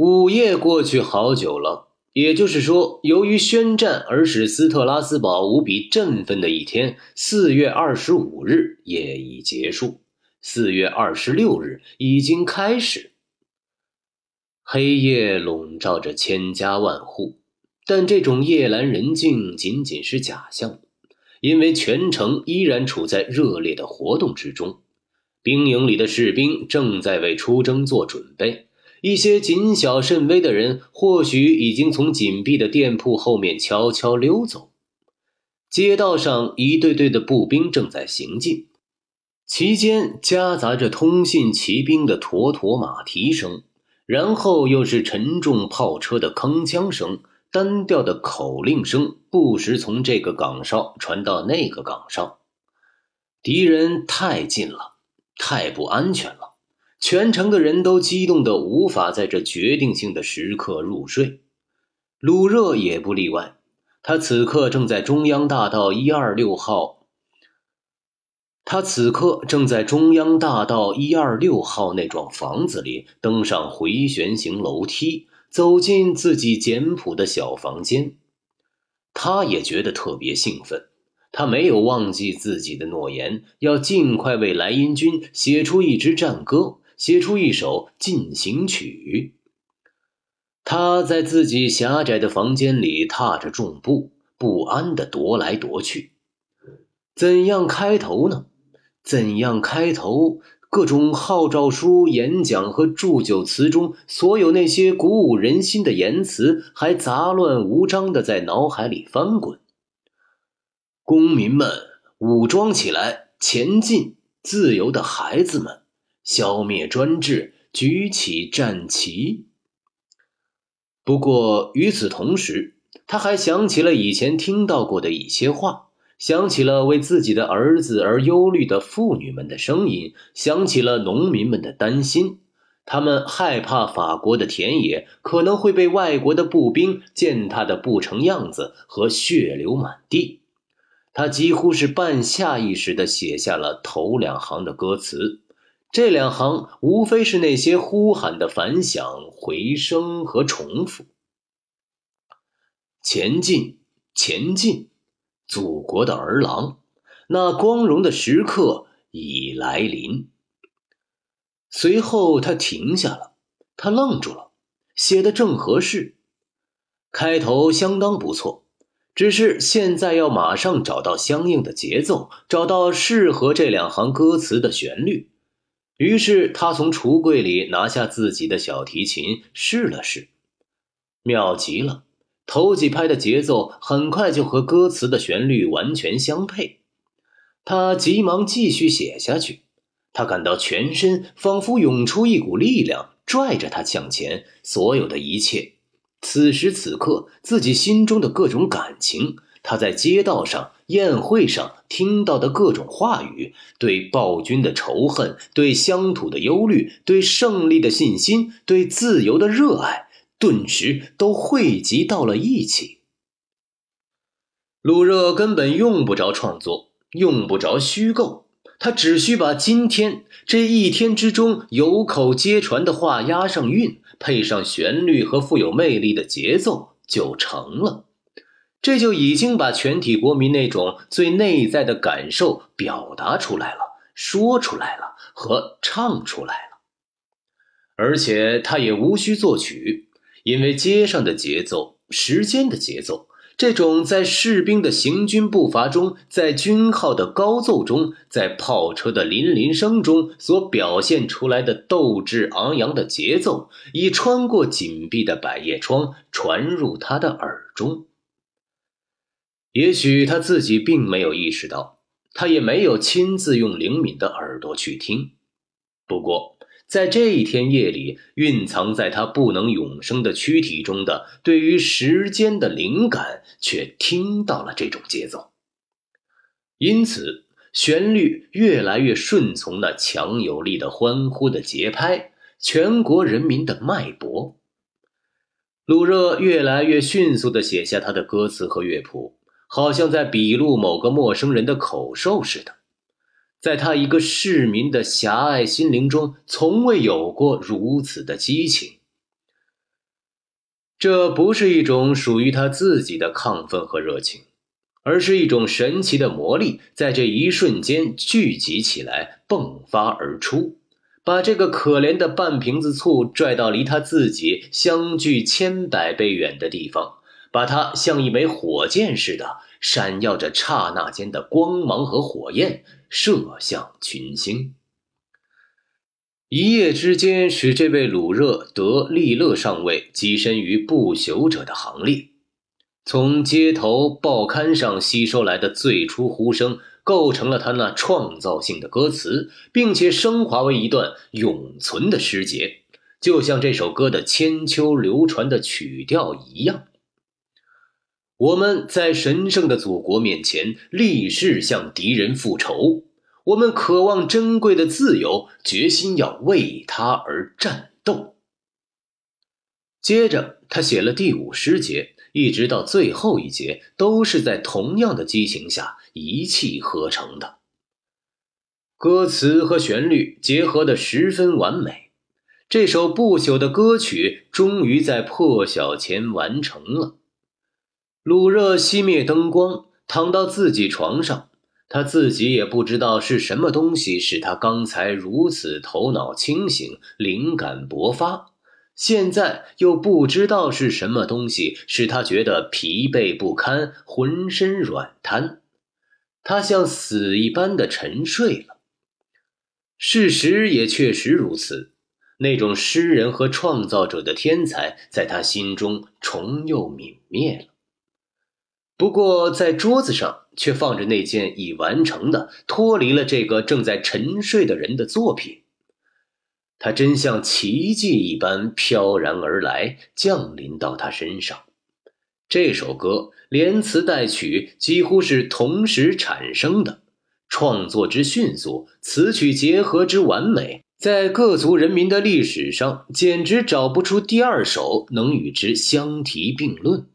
午夜过去好久了，也就是说，由于宣战而使斯特拉斯堡无比振奋的一天——四月二十五日，也已结束。四月二十六日已经开始。黑夜笼罩着千家万户，但这种夜阑人静仅仅是假象，因为全城依然处在热烈的活动之中。兵营里的士兵正在为出征做准备。一些谨小慎微的人，或许已经从紧闭的店铺后面悄悄溜走。街道上，一队队的步兵正在行进，其间夹杂着通信骑兵的驼驼马蹄声，然后又是沉重炮车的铿锵声，单调的口令声不时从这个岗哨传到那个岗哨。敌人太近了，太不安全了。全城的人都激动得无法在这决定性的时刻入睡，鲁热也不例外。他此刻正在中央大道一二六号，他此刻正在中央大道一二六号那幢房子里登上回旋型楼梯，走进自己简朴的小房间。他也觉得特别兴奋，他没有忘记自己的诺言，要尽快为莱茵军写出一支战歌。写出一首进行曲。他在自己狭窄的房间里踏着重步，不安地踱来踱去。怎样开头呢？怎样开头？各种号召书、演讲和祝酒词中，所有那些鼓舞人心的言辞，还杂乱无章地在脑海里翻滚。公民们，武装起来，前进！自由的孩子们。消灭专制，举起战旗。不过与此同时，他还想起了以前听到过的一些话，想起了为自己的儿子而忧虑的妇女们的声音，想起了农民们的担心。他们害怕法国的田野可能会被外国的步兵践踏的不成样子和血流满地。他几乎是半下意识地写下了头两行的歌词。这两行无非是那些呼喊的反响、回声和重复。前进，前进，祖国的儿郎，那光荣的时刻已来临。随后他停下了，他愣住了，写的正合适，开头相当不错，只是现在要马上找到相应的节奏，找到适合这两行歌词的旋律。于是他从橱柜里拿下自己的小提琴，试了试，妙极了。头几拍的节奏很快就和歌词的旋律完全相配。他急忙继续写下去。他感到全身仿佛涌出一股力量，拽着他向前。所有的一切，此时此刻自己心中的各种感情。他在街道上、宴会上听到的各种话语，对暴君的仇恨，对乡土的忧虑，对胜利的信心，对自由的热爱，顿时都汇集到了一起。鲁热根本用不着创作，用不着虚构，他只需把今天这一天之中有口皆传的话押上韵，配上旋律和富有魅力的节奏，就成了。这就已经把全体国民那种最内在的感受表达出来了，说出来了和唱出来了，而且他也无需作曲，因为街上的节奏、时间的节奏，这种在士兵的行军步伐中，在军号的高奏中，在炮车的林林声中所表现出来的斗志昂扬的节奏，已穿过紧闭的百叶窗，传入他的耳中。也许他自己并没有意识到，他也没有亲自用灵敏的耳朵去听。不过，在这一天夜里，蕴藏在他不能永生的躯体中的对于时间的灵感，却听到了这种节奏。因此，旋律越来越顺从那强有力的欢呼的节拍，全国人民的脉搏。鲁热越来越迅速地写下他的歌词和乐谱。好像在笔录某个陌生人的口授似的，在他一个市民的狭隘心灵中，从未有过如此的激情。这不是一种属于他自己的亢奋和热情，而是一种神奇的魔力，在这一瞬间聚集起来，迸发而出，把这个可怜的半瓶子醋拽到离他自己相距千百倍远的地方，把它像一枚火箭似的，闪耀着刹那间的光芒和火焰，射向群星。一夜之间，使这位鲁热德利勒上尉跻身于不朽者的行列。从街头报刊上吸收来的最初呼声，构成了他那创造性的歌词，并且升华为一段永存的诗节，就像这首歌的千秋流传的曲调一样。我们在神圣的祖国面前立誓向敌人复仇。我们渴望珍贵的自由，决心要为他而战斗。接着，他写了第五十节，一直到最后一节，都是在同样的激情下一气呵成的。歌词和旋律结合的十分完美，这首不朽的歌曲终于在破晓前完成了。鲁热熄灭灯光，躺到自己床上。他自己也不知道是什么东西使他刚才如此头脑清醒、灵感勃发，现在又不知道是什么东西使他觉得疲惫不堪、浑身软瘫。他像死一般的沉睡了。事实也确实如此，那种诗人和创造者的天才在他心中重又泯灭了。不过，在桌子上却放着那件已完成的、脱离了这个正在沉睡的人的作品。它真像奇迹一般飘然而来，降临到他身上。这首歌连词带曲几乎是同时产生的，创作之迅速，词曲结合之完美，在各族人民的历史上，简直找不出第二首能与之相提并论。